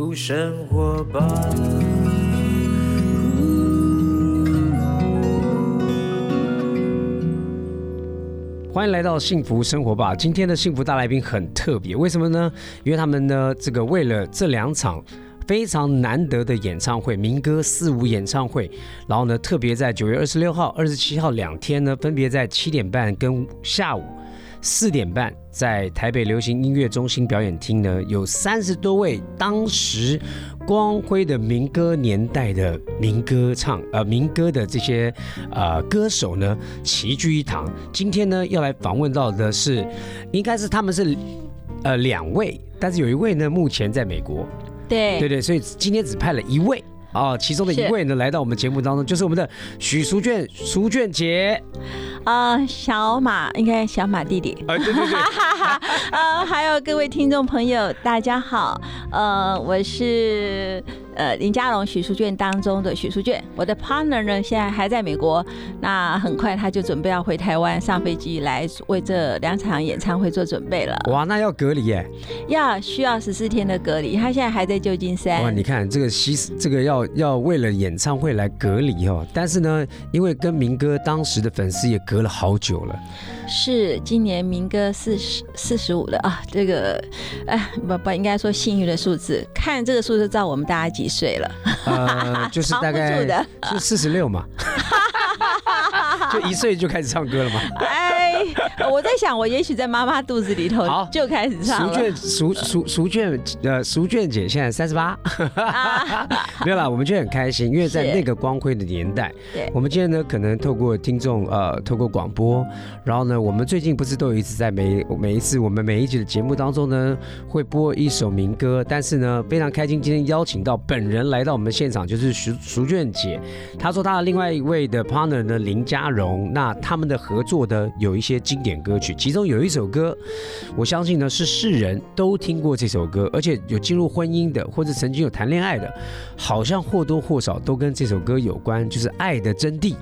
福生活吧。欢迎来到幸福生活吧！今天的幸福大来宾很特别，为什么呢？因为他们呢，这个为了这两场非常难得的演唱会——民歌四五演唱会，然后呢，特别在九月二十六号、二十七号两天呢，分别在七点半跟下午四点半，在台北流行音乐中心表演厅呢，有三十多位当时光辉的民歌年代的民歌唱呃民歌的这些呃歌手呢齐聚一堂。今天呢要来访问到的是，应该是他们是呃两位，但是有一位呢目前在美国，对对对，所以今天只派了一位。哦，其中的一位呢，来到我们节目当中，就是我们的许淑娟，淑娟姐。呃，小马应该小马弟弟。啊，对对对。呃，还有各位听众朋友，大家好。呃，我是。呃，林家龙许淑娟当中的许淑娟，我的 partner 呢，现在还在美国，那很快他就准备要回台湾上飞机来为这两场演唱会做准备了。哇，那要隔离耶？要需要十四天的隔离，他现在还在旧金山。哇，你看这个西，这个要要为了演唱会来隔离哦，但是呢，因为跟明哥当时的粉丝也隔了好久了。是今年明哥四十四十五了啊，这个哎不不应该说幸运的数字，看这个数字知道我们大家几岁了。呃，就是大概就四十六嘛。就一岁就开始唱歌了嘛？哎，我在想，我也许在妈妈肚子里头就开始唱了。卷熟熟熟卷呃熟卷姐现在三十八，没有啦，我们就很开心，因为在那个光辉的年代，对，我们今天呢可能透过听众呃透过广播，然后呢我们最近不是都有一直在每每一次我们每一集的节目当中呢会播一首民歌，但是呢非常开心今天邀请到本人来到我们现场，就是熟熟卷姐，她说她的另外一位的 partner 呢林家荣。那他们的合作的有一些经典歌曲，其中有一首歌，我相信呢是世人都听过这首歌，而且有进入婚姻的或者曾经有谈恋爱的，好像或多或少都跟这首歌有关，就是《爱的真谛》，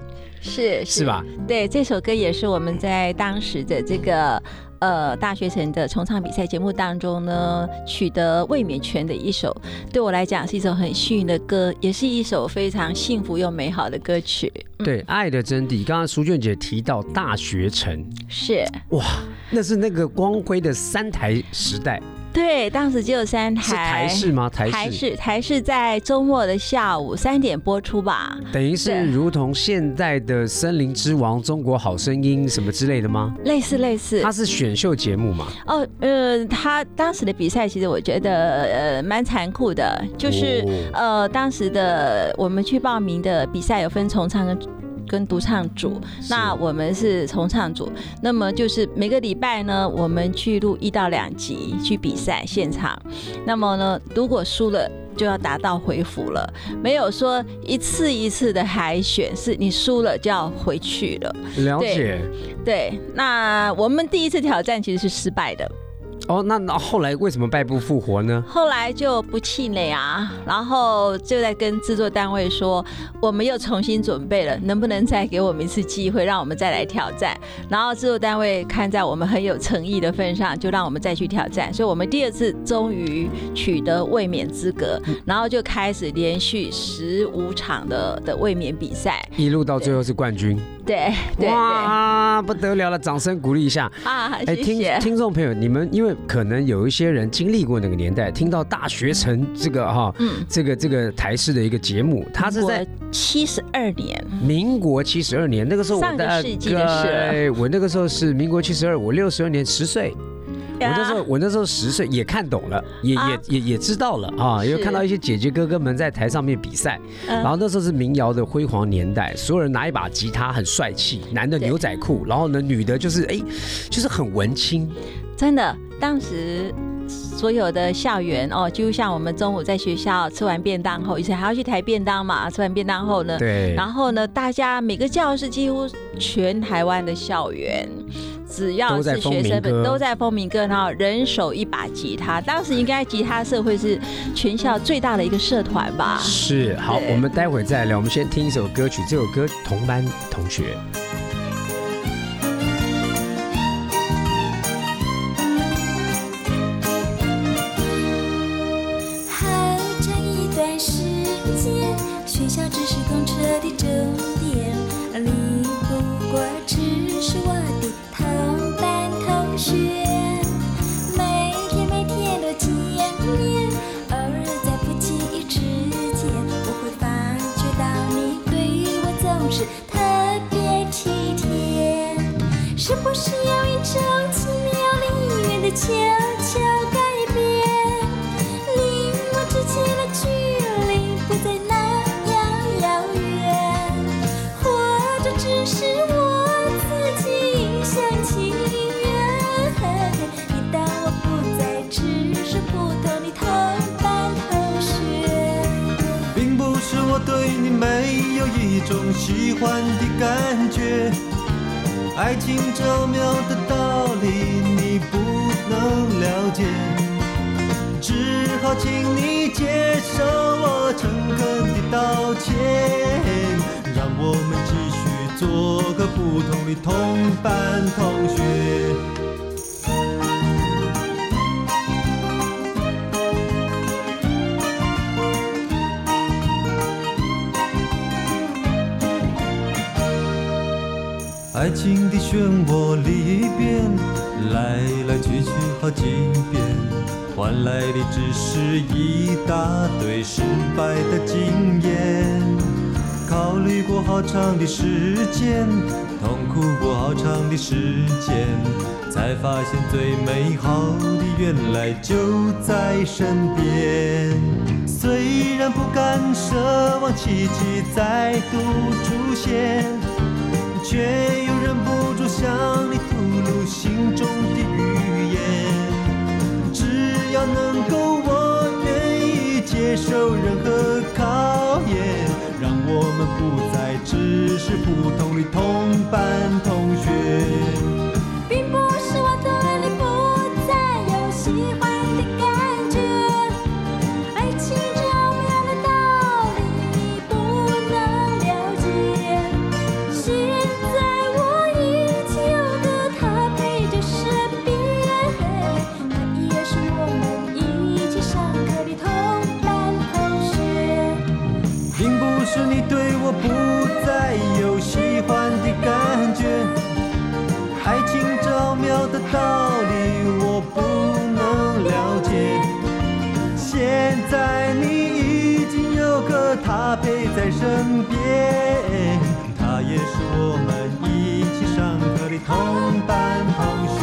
是是吧？对，这首歌也是我们在当时的这个。呃，大学城的重唱比赛节目当中呢，取得卫冕权的一首，对我来讲是一首很幸运的歌，也是一首非常幸福又美好的歌曲。对，《爱的真谛》，刚刚苏娟姐提到大学城，是哇，那是那个光辉的三台时代。对，当时只有三台，是台式吗？台式，台式在周末的下午三点播出吧。等于是如同现在的《森林之王》《中国好声音》什么之类的吗？类似类似，它是选秀节目嘛？哦，呃，他当时的比赛其实我觉得呃蛮残酷的，就是呃当时的我们去报名的比赛有分重唱跟。跟独唱组，那我们是重唱组，那么就是每个礼拜呢，我们去录一到两集去比赛现场，那么呢，如果输了就要达到回府了，没有说一次一次的海选，是你输了就要回去了。了解，对，那我们第一次挑战其实是失败的。哦，那那后来为什么败不复活呢？后来就不气馁啊，然后就在跟制作单位说，我们又重新准备了，能不能再给我们一次机会，让我们再来挑战？然后制作单位看在我们很有诚意的份上，就让我们再去挑战。所以，我们第二次终于取得卫冕资格，然后就开始连续十五场的的卫冕比赛，一路到最后是冠军。对，哇，不得了了，掌声鼓励一下。啊！哎，听听众朋友，你们因为可能有一些人经历过那个年代，听到大学城这个哈，嗯，这个这个台式的一个节目，它是在七十二年，民国七十二年，那个时候我大概我那个时候是民国七十二，我六十二年十岁。我那时候，我那时候十岁，也看懂了，也也也也知道了啊，因为看到一些姐姐哥哥们在台上面比赛，然后那时候是民谣的辉煌年代，所有人拿一把吉他很帅气，男的牛仔裤，然后呢，女的就是哎，就是很文青，真的，当时所有的校园哦，就像我们中午在学校吃完便当后，以前还要去抬便当嘛，吃完便当后呢，对，然后呢，大家每个教室几乎全台湾的校园。只要是学生们都在风鸣歌，然后人手一把吉他。当时应该吉他社会是全校最大的一个社团吧？是。好，我们待会再聊。我们先听一首歌曲，这首歌同班同学。爱情的漩涡里边，来来去去好几遍，换来的只是一大堆失败的经验。考虑过好长的时间，痛苦过好长的时间，才发现最美好的原来就在身边。虽然不敢奢望奇迹再度出现。却又心中的语言。只要能够我愿意接受任何考验，让我们不再只是普通的同班同学。道理我不能了解。现在你已经有个他陪在身边，他也是我们一起上课的同班同学。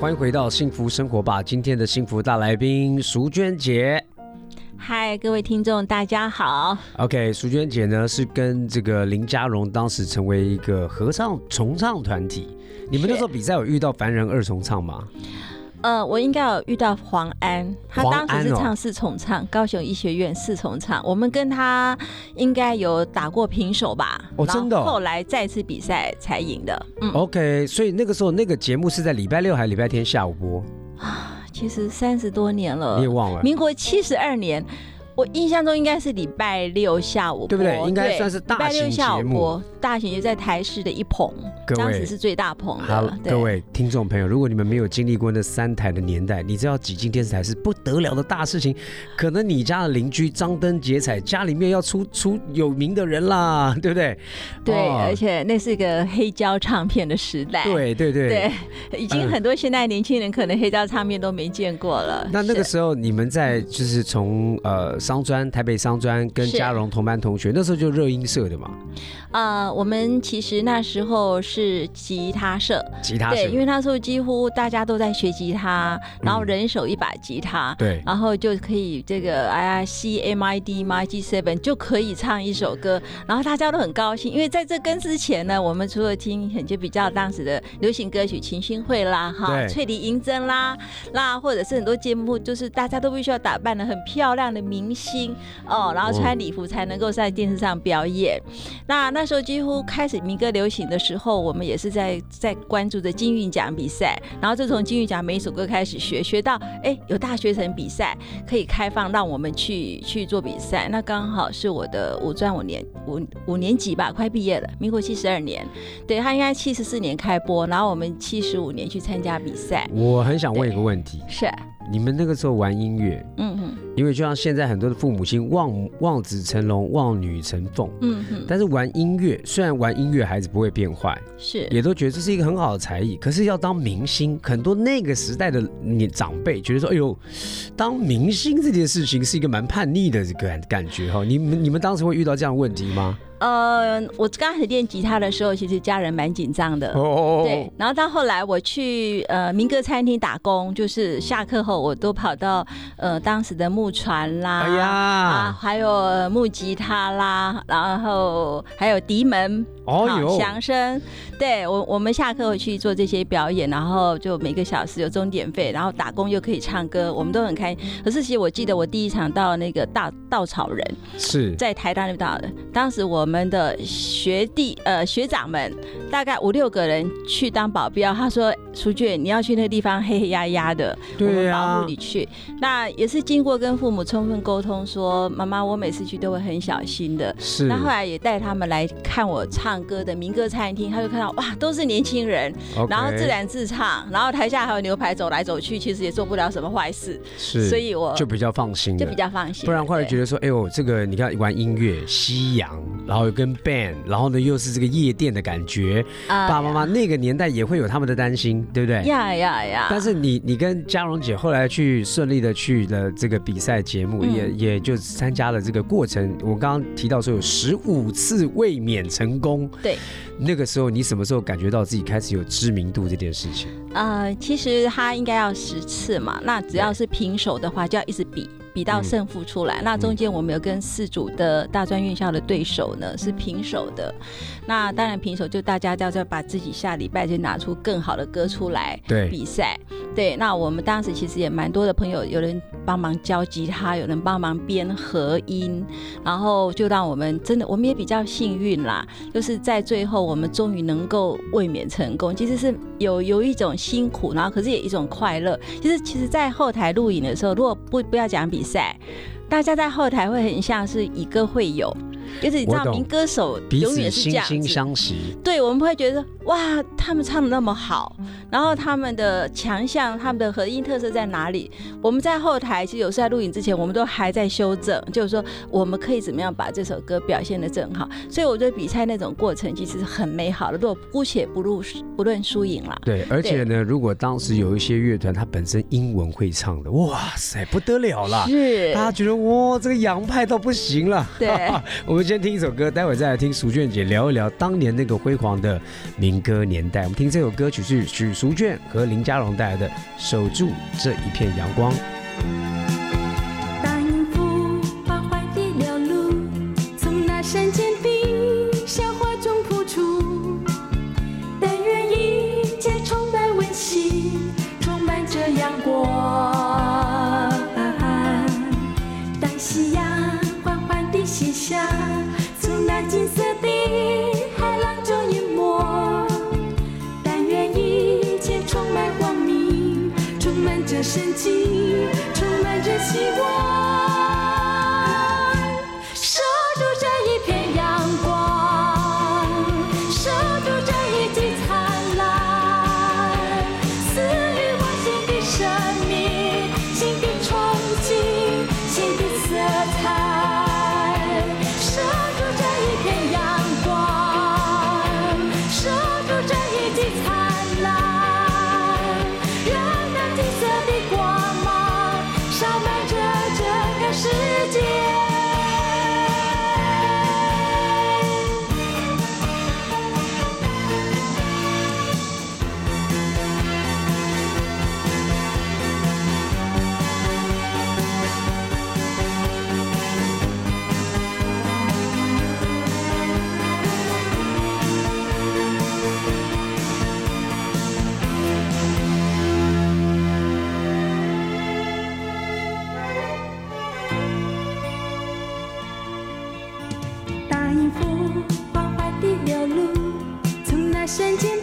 欢迎回到幸福生活吧，今天的幸福大来宾淑娟姐。嗨，各位听众，大家好。OK，淑娟姐呢是跟这个林佳荣当时成为一个合唱重唱团体。你们那时候比赛有遇到凡人二重唱吗？呃，我应该有遇到黄安，他当时是唱四重唱，高雄医学院四重唱，我们跟他应该有打过平手吧？哦真的哦后后来再次比赛才赢的。嗯，OK，所以那个时候那个节目是在礼拜六还是礼拜天下午播？其实三十多年了你也，忘了，民国七十二年。我印象中应该是礼拜六下午播，对不对应该算是大型六下午节目播，大型就在台视的一棚，各位当时是最大棚好各位听众朋友，如果你们没有经历过那三台的年代，你知道挤进电视台是不得了的大事情。可能你家的邻居张灯结彩，家里面要出 出有名的人啦，对不对？对，哦而且那是一个黑胶唱片的时代。对对对。对，已经很多现在年轻人可能黑胶唱片都没见过了。那那个是时候你们在就是从呃商专台北商专跟嘉荣同班同学，那时候就热音社的嘛，呃，我们其实那时候是吉他社，吉他社。对，因为那时候几乎大家都在学吉他，然后人手一把吉他。对。然后就可以这个哎呀 C M I D M I G Seven 就可以唱一首歌，然后大家都很高兴，因为在这跟之前呢，我们除了听很就比较当时的流行歌曲秦勋会啦、哈翠梨银针啦，那或者是很多节目，就是大家都必须要打扮的很漂亮的明星哦，然后穿礼服才能够在电视上表演。那那时候几乎开始民歌流行的时候，我们也是在在关注着金韵奖比赛，然后就从金韵奖每一首歌开始学，学到哎有大学城比赛可以开放让我们去去做比赛。那刚好是我的五专五年五五年级吧，快毕业了，民国七十二年，对他应该七十四年开播，然后我们七十五年去参加比赛。我很想问一个问题，是，你们那个时候玩音乐，嗯嗯，因为就像现在很多的父母亲望望子成龙、望女成凤，嗯哼，但是玩音乐虽然玩音乐孩子不会变坏，是也都觉得这是一个很好的才艺，可是要当明星，很多那个时代的你长辈觉得说，哎呦，当明星这件事情是一个蛮叛逆的这个感感觉哈。你们你们当时会遇到这样的问题吗？呃，我刚开始练吉他的时候，其实家人蛮紧张的。哦对，然后到后来我去呃民歌餐厅打工，就是下课后我都跑到呃当时的木船啦，哎呀啊，还有呃木吉他啦，然后还有笛门，好响声，对我我们下课会去做这些表演，然后就每个小时有钟点费，然后打工又可以唱歌，我们都很开心。可是其实我记得我第一场到那个稻稻草人，是在台大那边到的。当时我们的学弟呃学长们大概五六个人去当保镖，他说：“淑娟，你要去那个地方黑黑压压的，我们对啊保护你去。”那也是经过跟父母充分沟通说，妈妈，我每次去都会很小心的。是，那后来也带他们来看我唱歌的民歌餐厅，他就看到哇，都是年轻人然后自然自唱，然后台下还有牛排走来走去，其实也做不了什么坏事，是，所以我就比较放心就比。较放心。不然后来觉得得说，哎呦，这个你看玩音乐、西洋，然后又跟 band，然后呢又是这个夜店的感觉，爸爸妈妈那个年代也会有他们的担心，对不对？哎呀呀呀！但是你你跟嘉荣姐后来去顺利的去了这个比赛节目，嗯也也就参加了这个过程。我刚刚提到说有十五次卫冕成功，对，那个时候你什么时候感觉到自己开始有知名度这件事情？呃，其实他应该要十次嘛，那只要是平手的话，就要一直比。比到嗯胜负出来，那中间我们有跟四组的大专院校的对手呢是平手的，那当然平手就大家要再把自己下礼拜就拿出更好的歌出来对，比赛。对，那我们当时其实也蛮多的朋友，有人帮忙教吉他，有人帮忙编和音，然后就让我们真的，我们也比较幸运啦，就是在最后我们终于能够卫冕成功，其实是有有一种辛苦，然后可是也一种快乐。其实其实，在后台录影的时候，如果不不要讲比赛，大家在后台会很像是一个会友。就是你知道，我懂民歌手永远是这样子，相惜。对，我们会觉得哇，他们唱的那么好，然后他们的强项、他们的合音特色在哪里？我们在后台，其实有时候在录影之前，我们都还在修正，就是说我们可以怎么样把这首歌表现的正好。所以我觉得比赛那种过程其实是很美好的。如果姑且不入不论输赢啦，对，而且呢，如果当时有一些乐团，他本身英文会唱的，哇塞，不得了啦！是大家觉得哇，这个洋派到不行了。对 我们先听一首歌，待会再来听淑娟姐聊一聊当年那个辉煌的民歌年代。我们听这首歌曲是许淑娟和林家荣带来的《守住这一片阳光》。大音符缓缓地流露，从那山间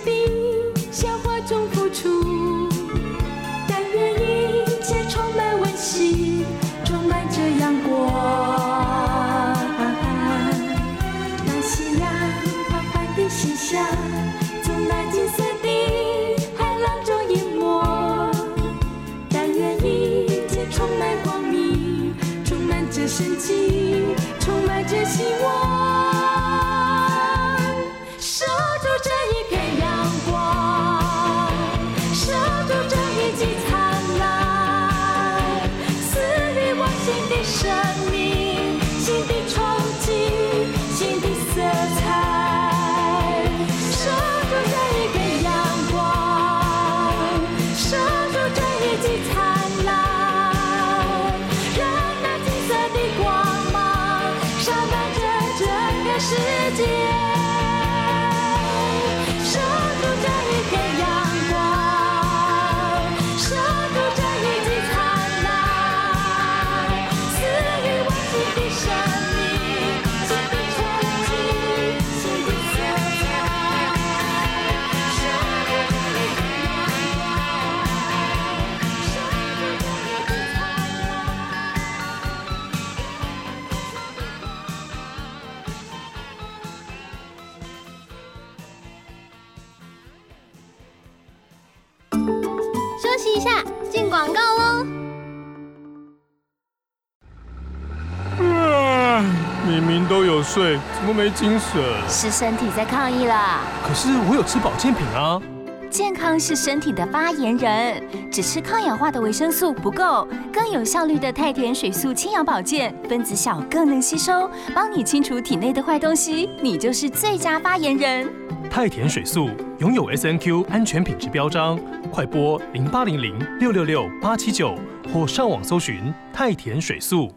明明都有睡，怎么没精神？是身体在抗议啦。可是我有吃保健品啊。健康是身体的发言人，只吃抗氧化的维生素不够，更有效率的太田水素清氧保健，分子小更能吸收，帮你清除体内的坏东西，你就是最佳发言人。太田水素拥有 S N Q 安全品质标章，快拨零八零零六六六八七九或上网搜寻太田水素。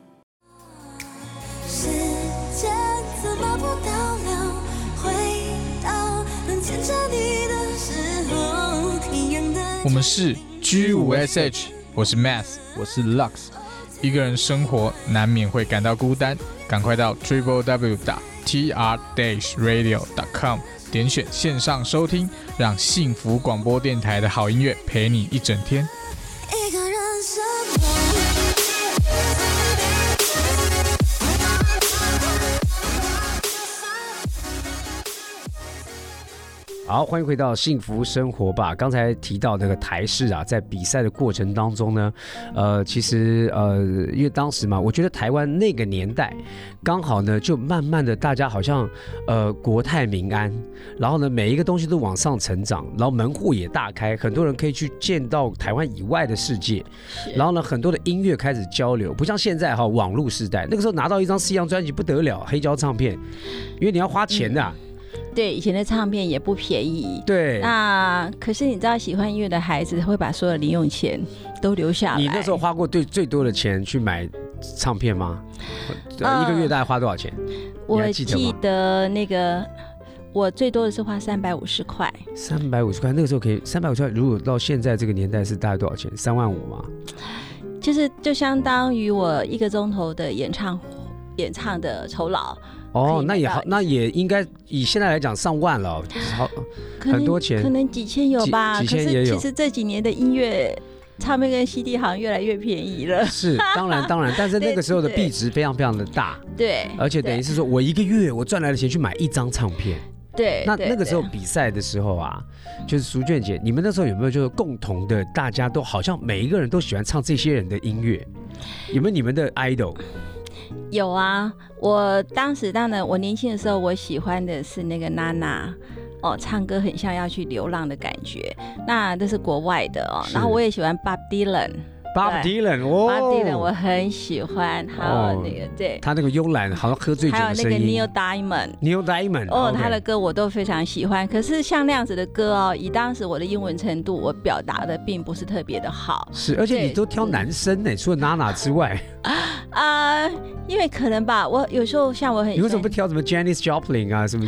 我们是 G 五 SH，我是 Math，我是 Lux。一个人生活难免会感到孤单，赶快到 triple W 点 TR Dash Radio.com 点选线上收听，让幸福广播电台的好音乐陪你一整天。一个人生活。好，欢迎回到幸福生活吧。刚才提到那个台式啊，在比赛的过程当中呢，呃，其实呃，因为当时嘛，我觉得台湾那个年代刚好呢，就慢慢的大家好像呃国泰民安，然后呢每一个东西都往上成长，然后门户也大开，很多人可以去见到台湾以外的世界，然后呢很多的音乐开始交流，不像现在哈网络时代，那个时候拿到一张西洋专辑不得了，黑胶唱片，因为你要花钱的啊、对，以前的唱片也不便宜。对。那可是你知道，喜欢音乐的孩子会把所有零用钱都留下来。你那时候花过最最多的钱去买唱片吗？呃一个月大概花多少钱？我还记得那个，我最多的是花三百五十块。三百五十块，那个时候可以三百五十块，如果到现在这个年代是大概多少钱？三万五吗？就是就相当于我一个钟头的演唱演唱的酬劳，可哦，那也好，那也应该以现在来讲上万了，好很多钱可能几千有吧。几可千也有其实这几年的音乐唱片跟 CD 好像越来越便宜了。是当然 当然，但是那个时候的币值非常非常的大，对，而且等于是说我一个月我赚来的钱去买一张唱片。对，那那个时候比赛的时候啊，就是淑娟姐，你们那时候有没有就是共同的，大家都好像每一个人都喜欢唱这些人的音乐？有没有你们的 idol？有啊，我当时当然我年轻的时候，我喜欢的是那个娜娜。哦，唱歌很像要去流浪的感觉，那这是国外的哦。然后我也喜欢 Bob Dylan，Bob Dylan 哦 Bob Dylan 我很喜欢，还有那个对，他那个慵懒，好像喝醉酒还有那个的声音 Neil。Diamond。Neil Diamond 哦，他的歌我都非常喜欢，可是像那样子的歌哦，以当时我的英文程度，我表达的并不是特别的好是，而且你都挑男生呢，除了娜娜之外，啊、因为可能吧，我有时候像我很你为什么不挑什么 Janis Joplin 啊什么？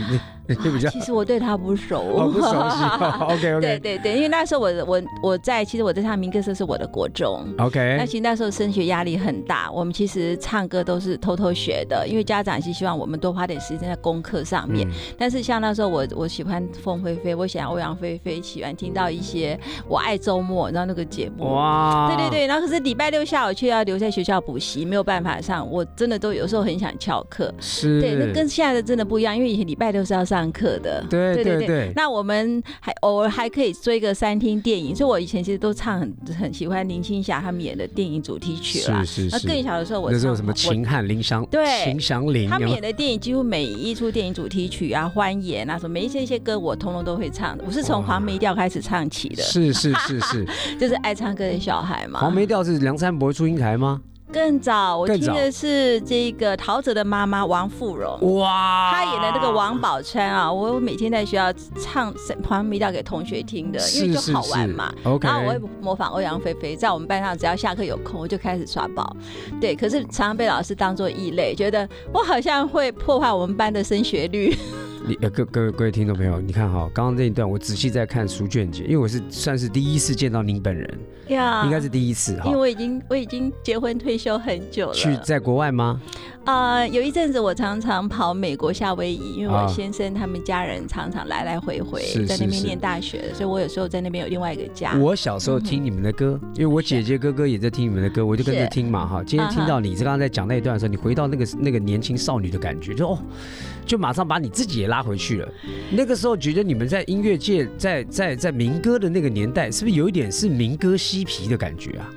比较欢其实我对他不熟，哦不熟悉。OK 对 OK 对对，因为那时候我我我在，其实我在唱民歌社是我的国中。OK，那其实那时候升学压力很大，我们其实唱歌都是偷偷学的，因为家长是希望我们多花点时间在功课上面。嗯但是像那时候我我喜欢凤飞飞，我喜欢欧阳菲菲，喜欢听到一些我爱周末，你知道那个节目。哇，对对对，然后可是礼拜六下午却要留在学校补习，没有办法上，我真的都有时候很想翘课。是，对，那跟现在的真的不一样，因为以前礼拜六是要上上课的。对对对对那我们还偶尔还可以追个三厅电影，所以我以前其实都唱很很喜欢林青霞他们演的电影主题曲啦。那是是是更小的时候我唱那时候什么秦汉林祥对秦祥林，他们演的电影几乎每一出电影主题曲啊、欢颜啊什么，每一些一些歌我通通都会唱的。我是从哇黄梅调开始唱起的，是是是是，就是爱唱歌的小孩嘛。黄梅调是梁山伯祝英台吗？更早，我听的是这个陶喆的妈妈王富荣。哇，她演的那个王宝钏啊，我每天在学校唱黄梅调给同学听的，因为就好玩嘛。是是 OK 然后我会模仿欧阳菲菲，在我们班上只要下课有空，我就开始耍宝。对，可是常常被老师当做异类，觉得我好像会破坏我们班的升学率。你呃各各位各位听众朋友，你看哈，刚刚那一段我仔细在看书卷姐，因为我是算是第一次见到您本人，呀应该是第一次哈因为。我已经我已经结婚退休很久了。去在国外吗？呃，有一阵子我常常跑美国夏威夷，因为啊我先生他们家人常常来来回回在那边念大学，所以我有时候在那边有另外一个家。我小时候听你们的歌，因为我姐姐哥哥也在听你们的歌，我就跟着听嘛哈。今天听到你刚刚在讲那一段的时候，你回到那个那个年轻少女的感觉，就哦，就马上把你自己也拉回去了。那个时候觉得你们在音乐界，在在在民歌的那个年代，是不是有一点是民歌嬉皮的感觉啊？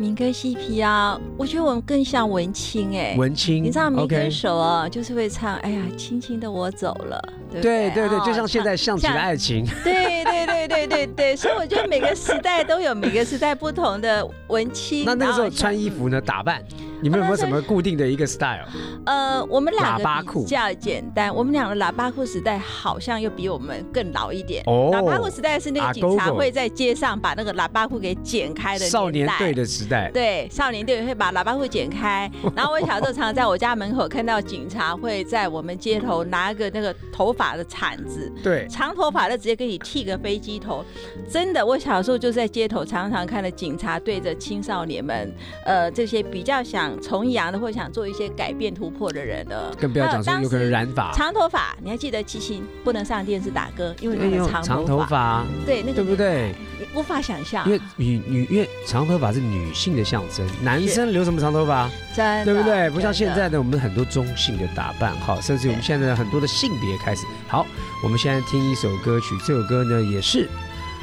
民歌嬉皮啊，我觉得我们更像文青哎、文青，你知道民歌手啊，就是会唱，哎呀，轻轻的我走了，对不对对就像现在像极了像爱情，对对对对对对，所以我觉得每个时代都有每个时代不同的文青。那那个时候穿衣服呢，打扮，你们有没有什么固定的一个 style？呃，我们两个比较简单，我们两个喇叭裤时代好像又比我们更老一点。哦。喇叭裤时代是那啊个警察会在街上把那个喇叭裤给剪开的少年队的时代，对，少年队会把喇叭裤剪开，然后我小时候常常在我家门口看到警察会在我们街头拿个那个头发的铲子，对。长头发的直接给你剃个飞机头。真的，我小时候就在街头常常看到警察对着青少年们，呃，这些比较想从阳的或者想做一些改变突破的人的，更不要讲说有可能染发，长头发，你还记得七星不能上电视打歌，因为哎呦那个长长头发，发，对那个对不对？你无法想象，因为女女因为长头发是女性的象征，男生留什么长头发，真的对不对？不像现在的我们很多中性的打扮，哈，甚至我们现在的很多的性别开始。好，我们现在听一首歌曲，这首歌呢也是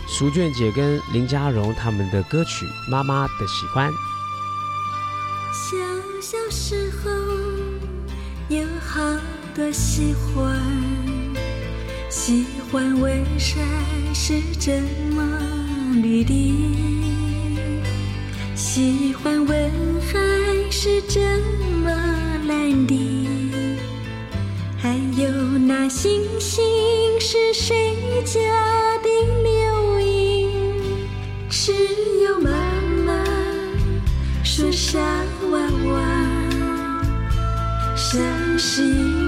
淑娟姐跟林嘉荣他们的歌曲《妈妈的喜欢》。小小时候有好多喜欢，喜欢为啥是这么绿的？喜欢问海是这么蓝的？还有那星星是谁家的流萤？只有妈是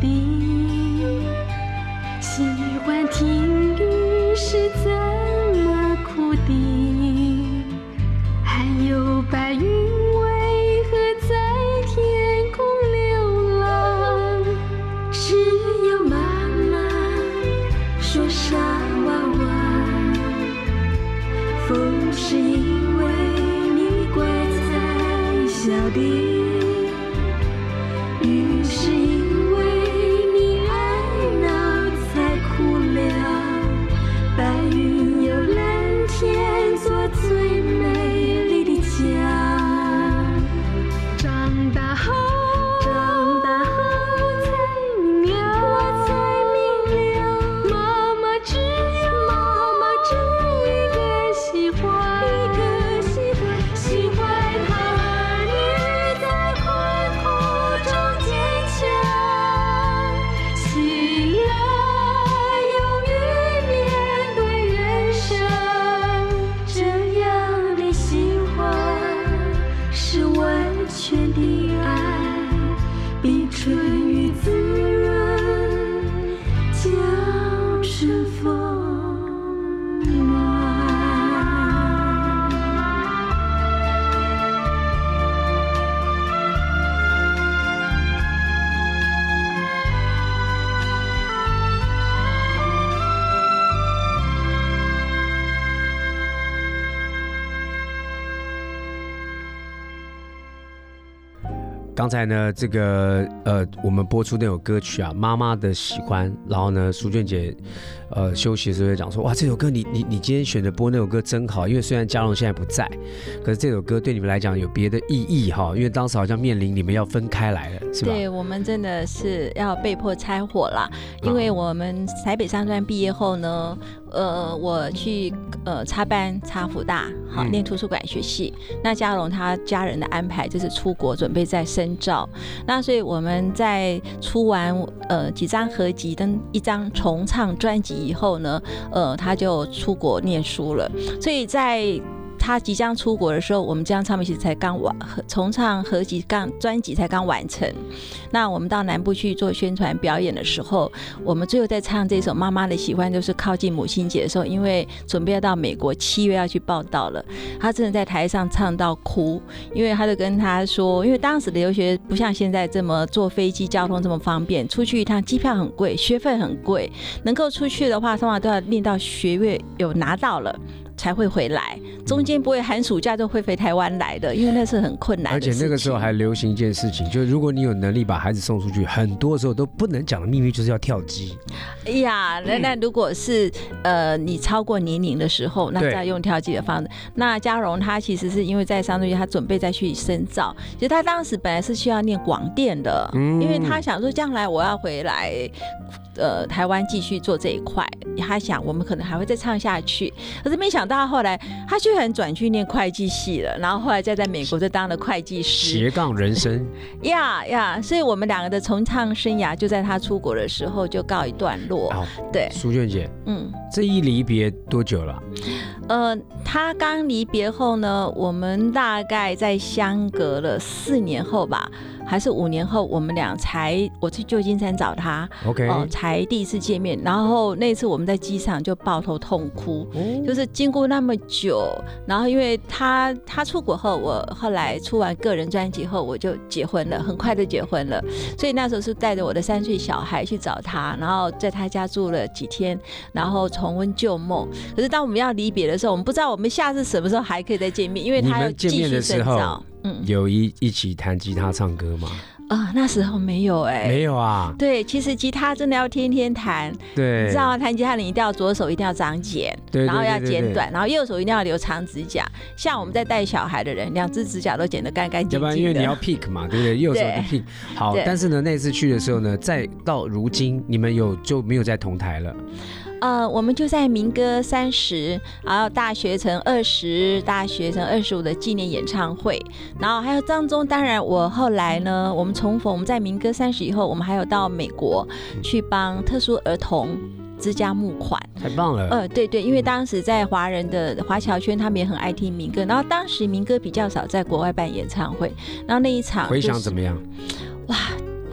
的，喜欢听雨是怎么哭的，还有白云刚才呢，这个呃，我们播出那首歌曲啊，妈妈的喜欢。然后呢，淑娟姐，呃，休息的时候讲说，哇，这首歌你你你今天选择播那首歌真好，因为虽然嘉荣现在不在，可是这首歌对你们来讲有别的意义哈，因为当时好像面临你们要分开来了，是吧？对我们真的是要被迫拆伙啦，因为我们台北商专毕业后呢，呃，我去呃插班插福大，好嗯念图书馆学系。那嘉荣他家人的安排就是出国准备在深造，那所以我们在出完呃几张合集跟一张重唱专辑以后呢，呃，他就出国念书了，所以在。他即将出国的时候，我们这张唱片其实才刚完，重唱合集刚专辑才刚完成。那我们到南部去做宣传表演的时候，我们最后在唱这首《妈妈的喜欢》，就是靠近母亲节的时候，因为准备要到美国七月要去报道了，他真的在台上唱到哭，因为他就跟他说，因为当时的留学不像现在这么坐飞机交通这么方便，出去一趟机票很贵，学费很贵，能够出去的话，通常都要念到学位有拿到了。才会回来，中间不会寒暑假就会回台湾来的，因为那是很困难的而且那个时候还流行一件事情，就是如果你有能力把孩子送出去，很多时候都不能讲的秘密就是要跳机。哎呀，嗯那那如果是呃你超过年龄的时候，那对再用跳机的方式。那嘉荣他其实是因为在上个月，他准备再去深造，其实他当时本来是需要念广电的，嗯因为他想说将来我要回来。呃，台湾继续做这一块，他想我们可能还会再唱下去，可是没想到他后来他居然转去念会计系了，然后后来再在美国就当了会计师，斜杠人生，呀呀，所以我们两个的重唱生涯就在他出国的时候就告一段落。好，对，苏娟姐，嗯，这一离别多久了？呃，他刚离别后呢，我们大概在相隔了四年后吧，还是五年后，我们俩才我去旧金山找他，OK，哦、才第一次见面。然后那次我们在机场就抱头痛哭，就是经过那么久，然后因为他他出国后，我后来出完个人专辑后，我就结婚了，很快就结婚了。所以那时候是带着我的三岁小孩去找他，然后在他家住了几天，然后重温旧梦。可是当我们要离别的时候，我们不知道我们下次什么时候还可以再见面，因为他要继续的时候深造。嗯有一一起弹吉他唱歌吗？啊，那时候没有哎、没有啊，对，其实吉他真的要天天弹，对，你知道吗？弹吉他你一定要左手一定要长茧，对，对然后要剪短，然后右手一定要留长指甲。像我们在带小孩的人，两只指甲都剪得干干净净的。要不然因为你要 pick 嘛，对不对？右手的 pick。好，但是呢，那次去的时候呢，再到如今，你们有就没有在同台了。呃，我们就在民歌三十，然后大学城二十，大学城二十五的纪念演唱会，然后还有当中，当然我后来呢，我们重逢，我们在民歌三十以后，我们还有到美国去帮特殊儿童之家募款。太棒了。呃，对对，因为当时在华人的华侨圈，他们也很爱听民歌，然后当时民歌比较少在国外办演唱会，然后那一场、回想怎么样？哇！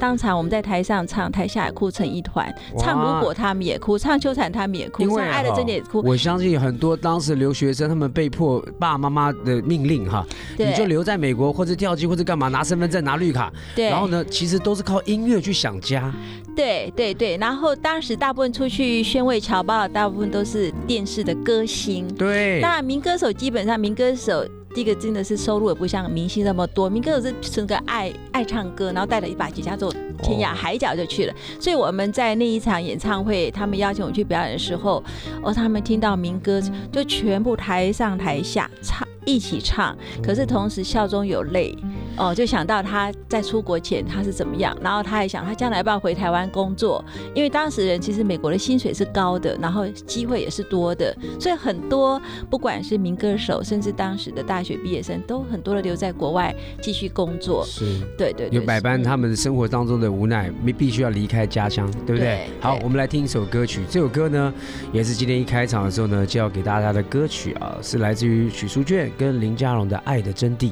当场我们在台上唱，台下也哭成一团。唱如果他们也哭，唱秋蝉他们也哭，因为唱爱的真的也哭。我相信很多当时留学生，他们被迫爸爸妈妈的命令哈，你就留在美国或者跳机或者干嘛，拿身份证拿绿卡，对，然后呢，其实都是靠音乐去想家。对对对，然后当时大部分出去宣慰侨胞的，大部分都是电视的歌星。对，那民歌手基本上，民歌手第一个真的是收入也不像明星那么多，明哥是纯个爱爱唱歌，然后带了一把吉他走天涯海角就去了。所以我们在那一场演唱会，他们邀请我去表演的时候，哦，他们听到民歌就全部台上台下唱一起唱，可是同时笑中有泪。哦，就想到他在出国前他是怎么样，然后他还想他将来要不要回台湾工作，因为当时人其实美国的薪水是高的，然后机会也是多的，所以很多不管是民歌手，甚至当时的大学毕业生，都很多的留在国外继续工作。是对对对，有百般嗯他们生活当中的无奈，没必须要离开家乡，对不对对？好，我们来听一首歌曲，这首歌呢，也是今天一开场的时候呢，就要给大家的歌曲啊，是来自于许淑娟跟林家荣的《爱的真谛》。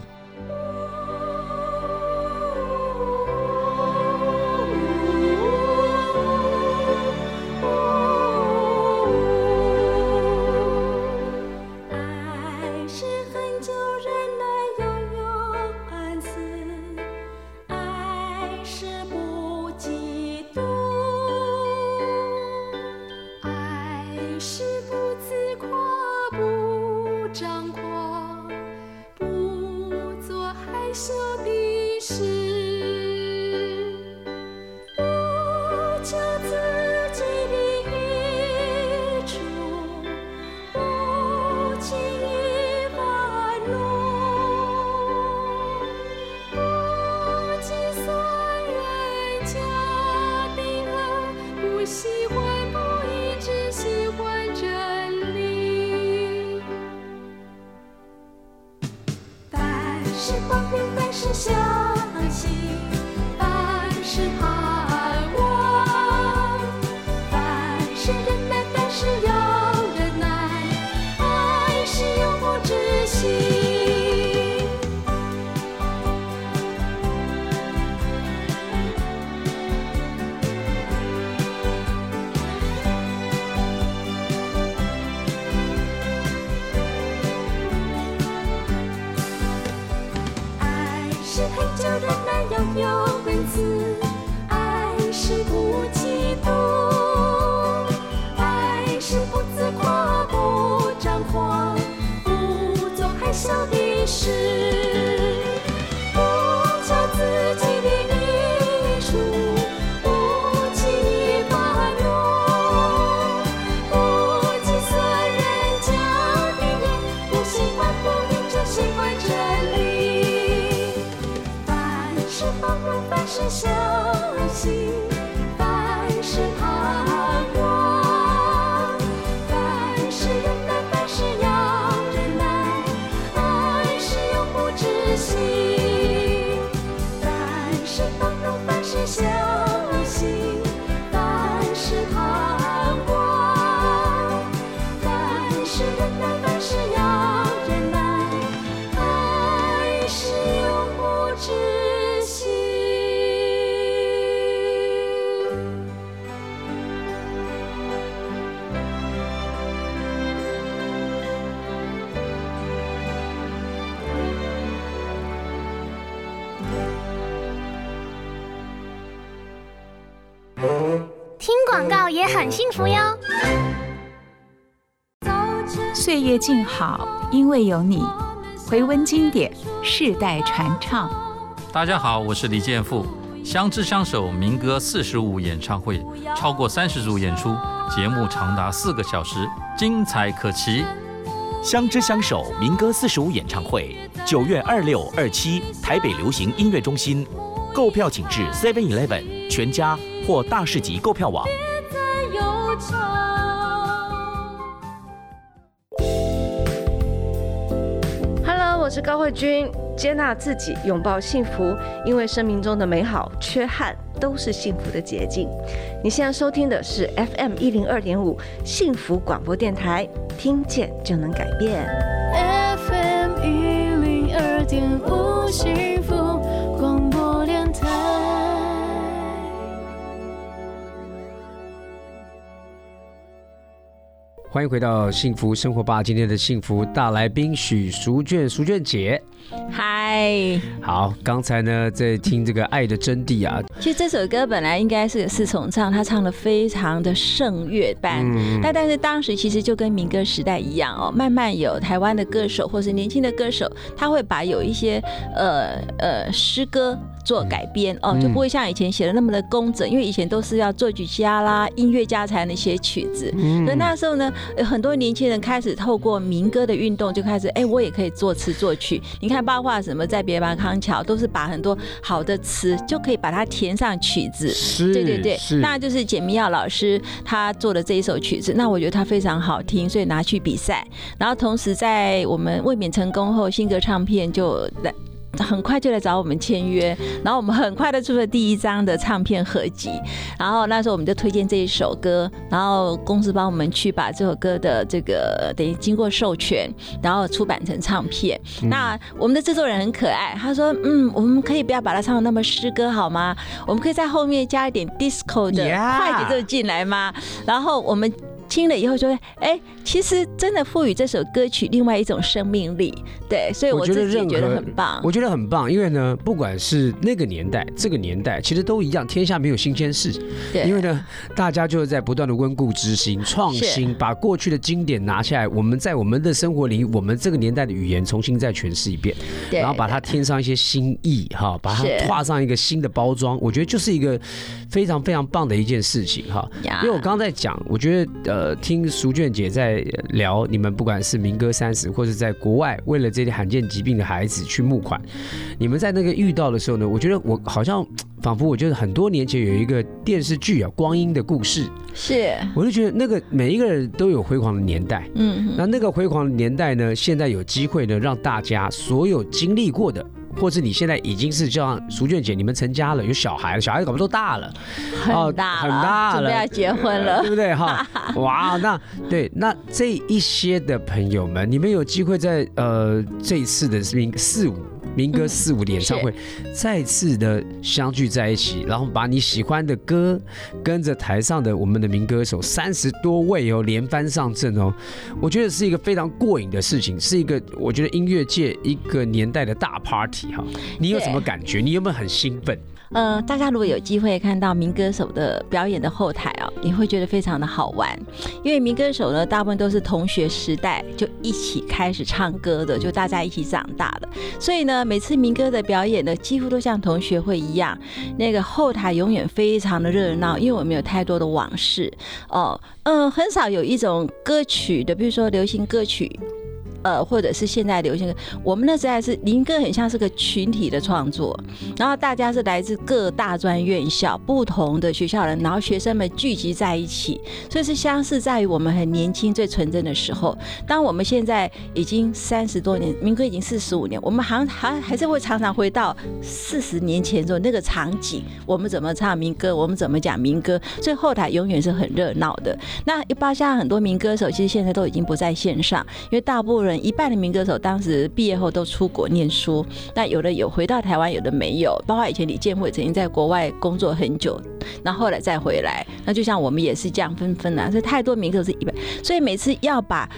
岁月静好，因为有你。回温经典，世代传唱。大家好，我是李健富。相知相守民歌四十五演唱会，超过三十组演出，节目长达四个小时，精彩可期。相知相守民歌四十五演唱会，九月二六、二七台北流行音乐中心，购票请至 Seven Eleven 全家或大市集购票网。再是高慧君。接纳自己，拥抱幸福，因为生命中的美好、缺憾都是幸福的捷径。你现在收听的是 FM 一零二点五幸福广播电台，听见就能改变。FM 一零二点五欢迎回到幸福生活吧，今天的幸福大来宾许淑娟，淑娟姐。嗨，好，刚才呢在听这个《爱的真谛》啊，其实这首歌本来应该是个四重唱，他唱的非常的圣乐般。嗯那但是当时其实就跟民歌时代一样哦，慢慢有台湾的歌手或是年轻的歌手，他会把有一些呃呃诗歌做改编哦，嗯就不会像以前写的那么的工整，因为以前都是要作曲家啦、音乐家才能写曲子。嗯可那时候呢，有很多年轻人开始透过民歌的运动，就开始哎，我也可以作词作曲。你看，包括什么在别邦康桥，都是把很多好的词就可以把它填上曲子。是，对对对，那就是简明耀老师他做的这一首曲子，那我觉得他非常好听，所以拿去比赛。然后同时在我们卫冕成功后，新歌唱片就来。很快就来找我们签约，然后我们很快的出了第一张的唱片合集，然后那时候我们就推荐这一首歌，然后公司帮我们去把这首歌的这个等于经过授权，然后出版成唱片。那我们的制作人很可爱，他说：“嗯，我们可以不要把它唱的那么诗歌好吗？我们可以在后面加一点 disco 的快节奏进来吗？”然后我们。听了以后就会，哎，其实真的赋予这首歌曲另外一种生命力，对，所以我觉得任自己也觉得很棒。我觉得很棒，因为呢，不管是那个年代、这个年代，其实都一样，天下没有新鲜事。对，因为呢，大家就是在不断的温故知新、创新，把过去的经典拿下来，我们在我们的生活里，我们这个年代的语言重新再诠释一遍，对。然后把它添上一些新意，哈，把它画上一个新的包装，我觉得就是一个非常非常棒的一件事情，哈。因为我刚刚在讲，我觉得呃听淑娟姐在聊，你们不管是民歌三十，或者在国外为了这些罕见疾病的孩子去募款，你们在那个遇到的时候呢，我觉得我好像仿佛我觉得很多年前有一个电视剧啊，《光阴的故事》，是，我就觉得那个每一个人都有辉煌的年代，嗯，那那个辉煌的年代呢，现在有机会呢，让大家所有经历过的。或是你现在已经是像淑娟姐，你们成家了，有小孩了，小孩搞不都大了，哦很大很，大了，准备要结婚了，对不对哈？哇，那对那这一些的朋友们，你们有机会在呃这一次的四四五民歌四五的演唱会，再次的相聚在一起，然后把你喜欢的歌跟着台上的我们的民歌手三十多位哦连番上阵哦，我觉得是一个非常过瘾的事情，是一个我觉得音乐界一个年代的大 party 哈。你有什么感觉？你有没有很兴奋？呃，大家如果有机会看到民歌手的表演的后台哦，你会觉得非常的好玩，因为民歌手呢，大部分都是同学时代就一起开始唱歌的，就大家一起长大的，所以呢，每次民歌的表演呢，几乎都像同学会一样，那个后台永远非常的热闹，因为我们有太多的往事哦，嗯、很少有一种歌曲的，比如说流行歌曲。呃，或者是现在流行歌，我们那时代是民歌，很像是个群体的创作，然后大家是来自各大专院校、不同的学校人，然后学生们聚集在一起，所以是相似在于我们很年轻、最纯真的时候。当我们现在已经三十多年，民歌已经四十五年，我们好像还还是会常常回到四十年前时候那个场景，我们怎么唱民歌，我们怎么讲民歌，所以后台永远是很热闹的。那一般像很多民歌手，其实现在都已经不在线上，因为大部分人一半的民歌手当时毕业后都出国念书，那有的有回到台湾，有的没有。包括以前李健富也曾经在国外工作很久，那后来再回来。那就像我们也是这样纷纷啊，所以太多民歌是一半，所以每次要把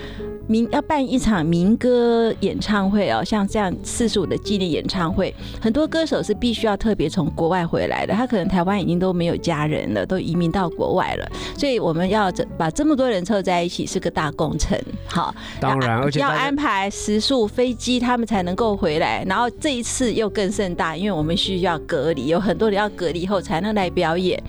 民要办一场民歌演唱会哦，像这样四十五的纪念演唱会，很多歌手是必须要特别从国外回来的，他可能台湾已经都没有家人了，都移民到国外了，所以我们要这把这么多人凑在一起是个大工程。好，当然，而且要安排食宿、飞机，他们才能够回来。然后这一次又更盛大，因为我们需要隔离，有很多人要隔离后才能来表演。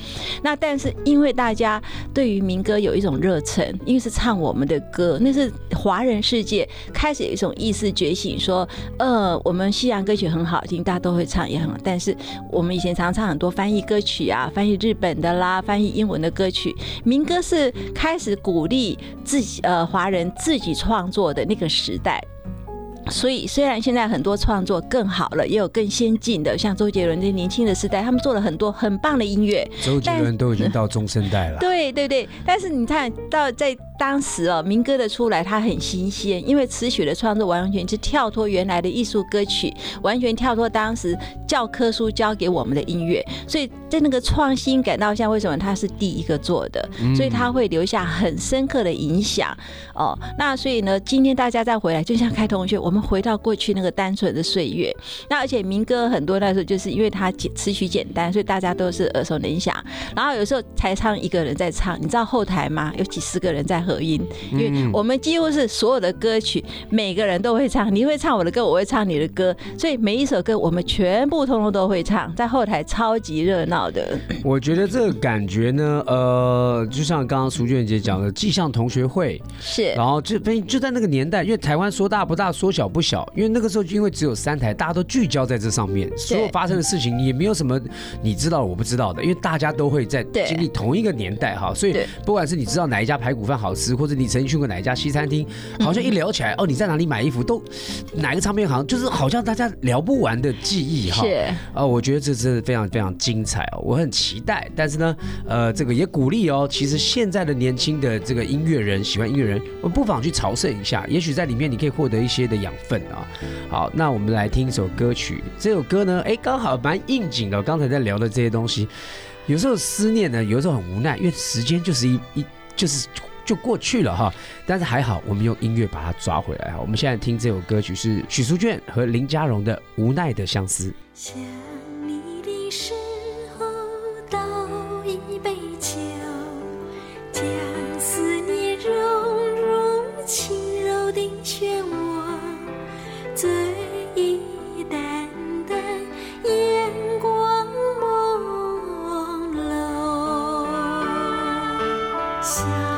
那但是因为大家对于民歌有一种热忱，因为是唱我们的歌，那是华人世界开始有一种意识觉醒，说，呃，我们西洋歌曲很好听，大家都会唱也很好，但是我们以前常唱很多翻译歌曲啊，翻译日本的啦，翻译英文的歌曲，民歌是开始鼓励自己呃华人自己创作的那个时代。所以，虽然现在很多创作更好了，也有更先进的，像周杰伦这年轻的时代，他们做了很多很棒的音乐。周杰伦都已经到中生代了。对对对，但是你看到在当时哦，民歌的出来它很新鲜，因为词曲的创作完全是跳脱原来的艺术歌曲，完全跳脱当时教科书教给我们的音乐，所以在那个创新感到像为什么他是第一个做的，嗯所以他会留下很深刻的影响哦。那所以呢，今天大家再回来，就像开同学，我们回到过去那个单纯的岁月。那而且民歌很多那时候就是因为它简词曲简单，所以大家都是耳熟能详。然后有时候才唱一个人在唱，你知道后台吗？有几十个人在合音，因为嗯我们几乎是所有的歌曲，每个人都会唱。你会唱我的歌，我会唱你的歌，所以每一首歌我们全部通通都会唱，在后台超级热闹的。我觉得这个感觉呢，呃，就像刚刚苏娟姐讲的，既像同学会，是，然后就就在那个年代，因为台湾说大不大，说小不小，因为那个时候就因为只有三台，大家都聚焦在这上面，所有发生的事情也没有什么你知道的我不知道的，因为大家都会在经历同一个年代哈，所以不管是你知道哪一家排骨饭好吃，或者你曾经去过哪一家西餐厅，好像一聊起来，哦，你在哪里买衣服，都哪个唱片行，就是好像大家聊不完的记忆哈。是呃，我觉得这真的非常非常精彩哦，我很期待。但是呢，呃，这个也鼓励哦，其实现在的年轻的这个音乐人，喜欢音乐人，我们不妨去朝圣一下，也许在里面你可以获得一些的养分啊。好，那我们来听一首歌曲，这首歌呢，哎，刚好蛮应景的。刚才在聊的这些东西，有时候思念呢，有时候很无奈，因为时间就是一一就是。就过去了哈，但是还好，我们用音乐把它抓回来哈。我们现在听这首歌曲是许淑娟和林家荣的《无奈的相思》。想你的时候，倒一杯酒，将思念融入轻柔的漩涡，醉意淡淡，眼光朦胧。想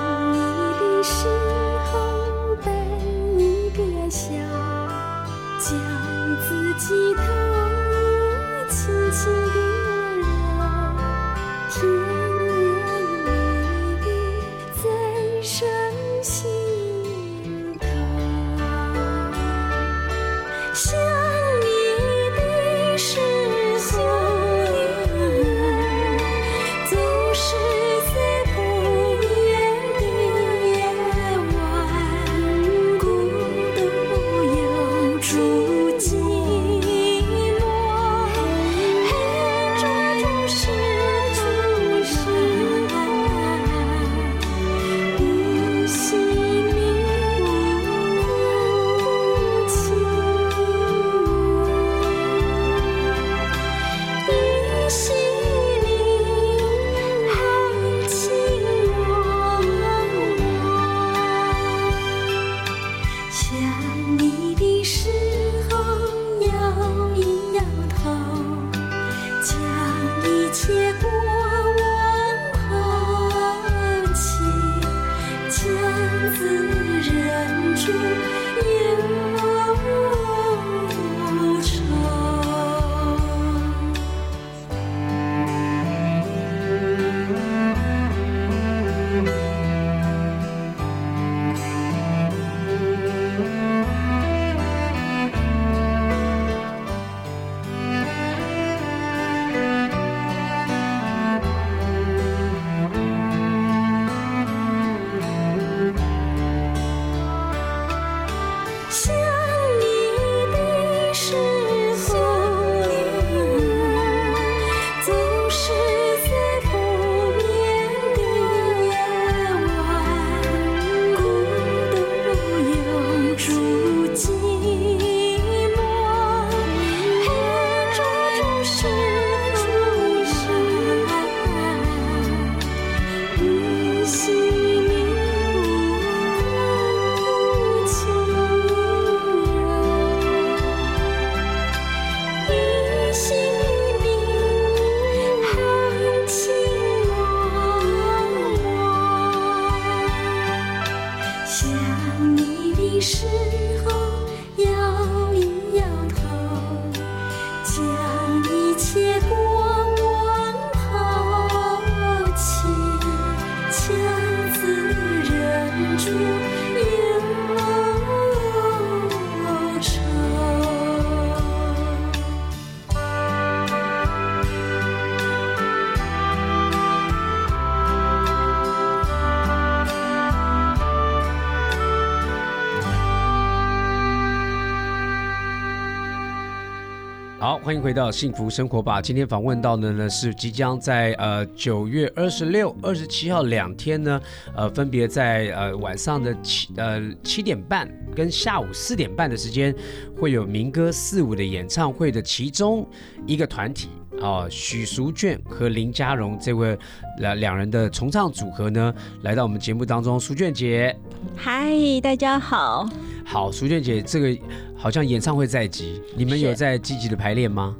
欢迎回到幸福生活吧。今天访问到的呢是即将在呃九月二十六、二十七号两天呢，呃分别在呃晚上的七呃七点半跟下午四点半的时间，会有民歌四五的演唱会的其中一个团体。啊，许淑娟和林嘉荣这位两两人的重唱组合呢，来到我们节目当中。淑娟姐，嗨，大家好。好，淑娟姐，这个好像演唱会在即，你们有在积极的排练吗？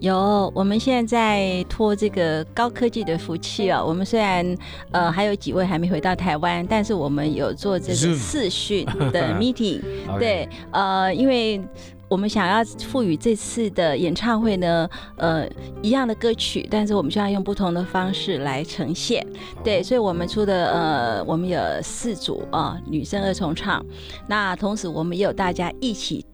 有，我们现在在托这个高科技的福气哦。我们虽然呃还有几位还没回到台湾，但是我们有做这个视讯的 meeting。对，呃，因为我们想要赋予这次的演唱会呢，呃，一样的歌曲，但是我们需要用不同的方式来呈现。哦对，所以我们出的呃，我们有四组啊、女生二重唱，那同时我们也有大家一起。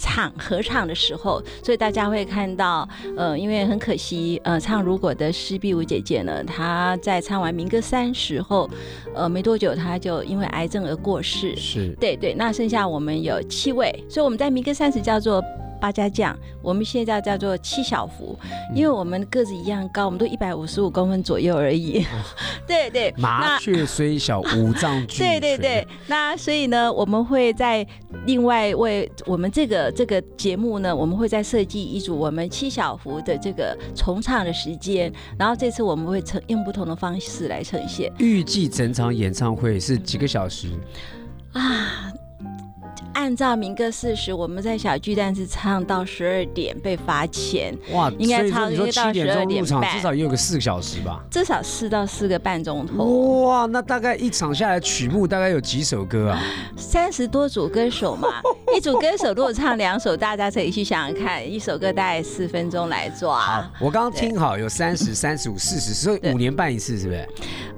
唱合唱的时候，所以大家会看到，呃，因为很可惜，呃，唱如果的施碧梧姐姐呢，她在唱完民歌三时候，呃，没多久她就因为癌症而过世。是对对，那剩下我们有七位，所以我们在民歌三十叫做八家将，我们现在叫做七小福，因为我们个子一样高，我们都一百五十五公分左右而已。对对，麻雀虽小，五脏俱全。对对对，那所以呢，我们会在另外为我们这个这个节目呢，我们会再设计一组我们七小福的这个重唱的时间，然后这次我们会呈用不同的方式来呈现预计整场演唱会是几个小时？啊。按照民歌四十，我们在小巨蛋是唱到十二点被罚钱，哇，应该所以说你说唱应该到七点钟入12场，半至少也有个四个小时吧？至少四到四个半钟头。哇，那大概一场下来曲目大概有几首歌啊？三十多组歌手嘛，一组歌手如果唱两首，大家可以去想想看，一首歌大概四分钟来抓。我刚刚听好有三十、三十五、四十，所以五年办一次，是不是？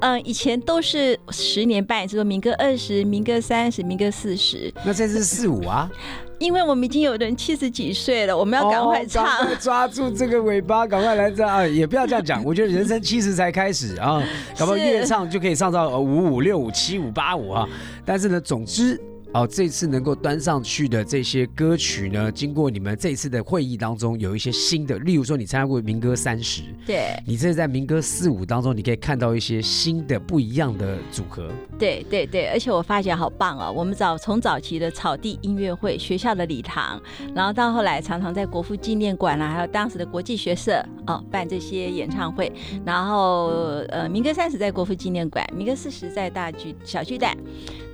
嗯，以前都是十年办一次，说民歌二十、民歌三十、民歌四十。那这次四五啊？因为我们已经有人七十几岁了，我们要赶快唱。哦快抓住这个尾巴，赶快来这啊！也不要这样讲，我觉得人生七十才开始啊，搞不好越唱就可以上到呃五五六五七五八五啊。但是呢，总之。哦，这次能够端上去的这些歌曲呢，经过你们这一次的会议当中，有一些新的，例如说你参加过民歌三十，对你这次在民歌四五当中，你可以看到一些新的不一样的组合。对对对，而且我发觉好棒哦！我们早从早期的草地音乐会、学校的礼堂，然后到后来常常在国父纪念馆啦、还有当时的国际学社哦办这些演唱会，然后呃民歌三十在国父纪念馆，民歌四十在大巨小巨蛋，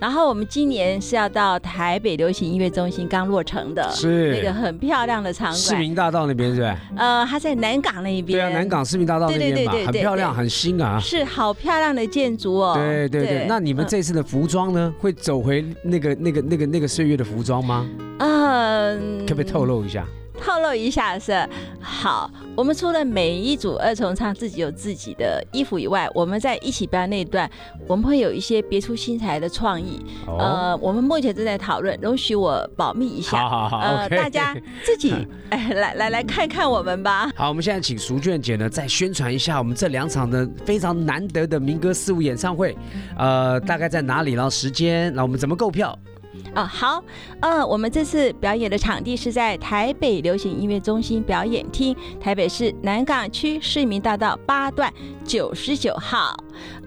然后我们今年是要到台北流行音乐中心刚落成的，是那个很漂亮的场馆市，民大道那边是吧？呃，它在南港那边，对啊，南港市民大道那边嘛，很漂亮，很新啊。是好漂亮的建筑哦，对对对，那你们这次的服装呢，会走回那个那个那个那个岁月的服装吗？嗯，可不可以透露一下？透露一下是好，我们除了每一组二重唱自己有自己的衣服以外，我们在一起表演那一段，我们会有一些别出心裁的创意。哦呃，我们目前正在讨论，容许我保密一下。好好好呃大家自己 哎来来来看看我们吧。好，我们现在请淑娟姐呢再宣传一下我们这两场的非常难得的民歌四五演唱会，呃，大概在哪里？然后时间，然后我们怎么购票？啊，好，嗯，我们这次表演的场地是在台北流行音乐中心表演厅，台北市南港区市民大道八段九十九号。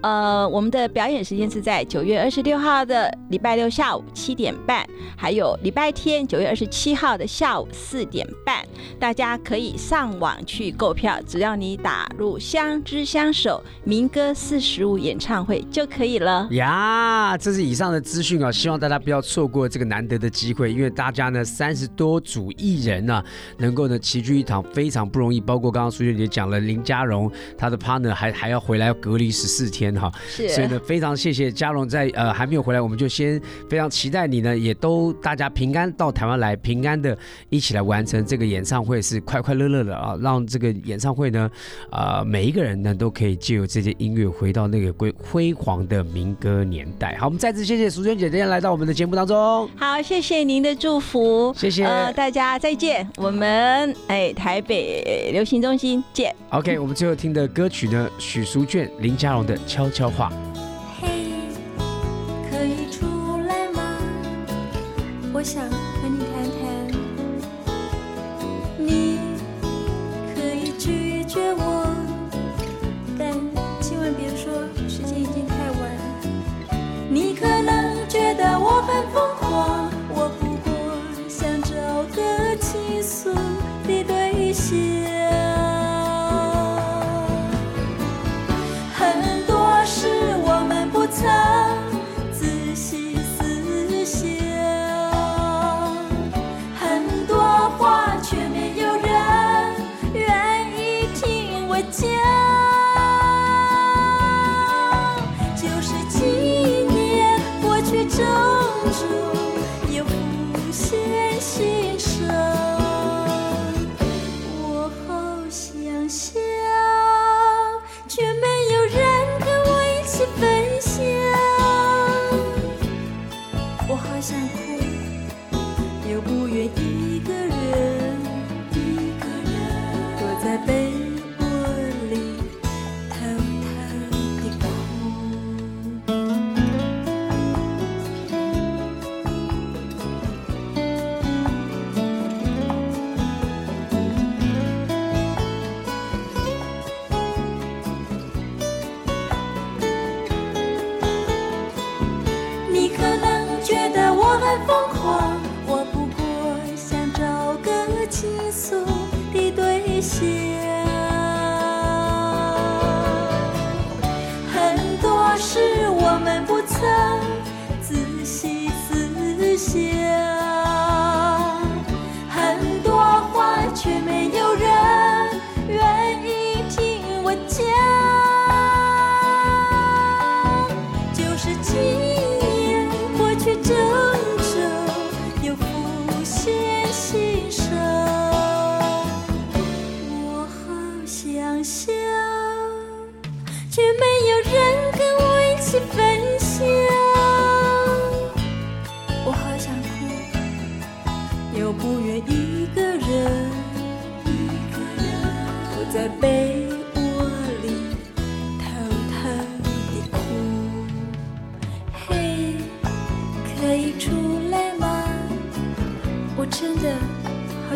呃，我们的表演时间是在九月二十六号的礼拜六下午七点半，还有礼拜天九月二十七号的下午四点半。大家可以上网去购票，只要你打入“相知相守民歌四十五演唱会”就可以了。呀，这是以上的资讯啊，希望大家不要错过这个难得的机会，因为大家呢三十多组艺人呢、能够呢齐聚一堂非常不容易，包括刚刚苏姐姐讲了林嘉荣，他的 partner 还还要回来隔离十四天哈，是所以呢非常谢谢嘉荣在呃还没有回来，我们就先非常期待你呢也都大家平安到台湾来，平安的一起来完成这个演唱会，是快快乐乐的啊，让这个演唱会呢呃、每一个人呢都可以借由这些音乐回到那个辉辉煌的民歌年代。好，我们再次谢谢淑娟姐今天来到我们的节目当中。好，谢谢您的祝福，谢谢呃，大家再见，我们哎台北流行中心见。OK，我们最后听的歌曲呢，许淑娟、林嘉荣的《的悄悄话。嘿，可以出来吗？我想和你谈谈。你可以拒绝我，但千万别说时间已经太晚。你可能觉得我很疯狂。今年过去整整，又浮现心上。我好想笑，却没有人跟我一起分享。我好想哭，又不愿一个人。一个人，我在悲。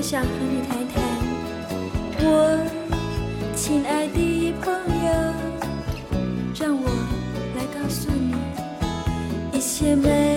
想和你谈谈，我亲爱的朋友，让我来告诉你一些美。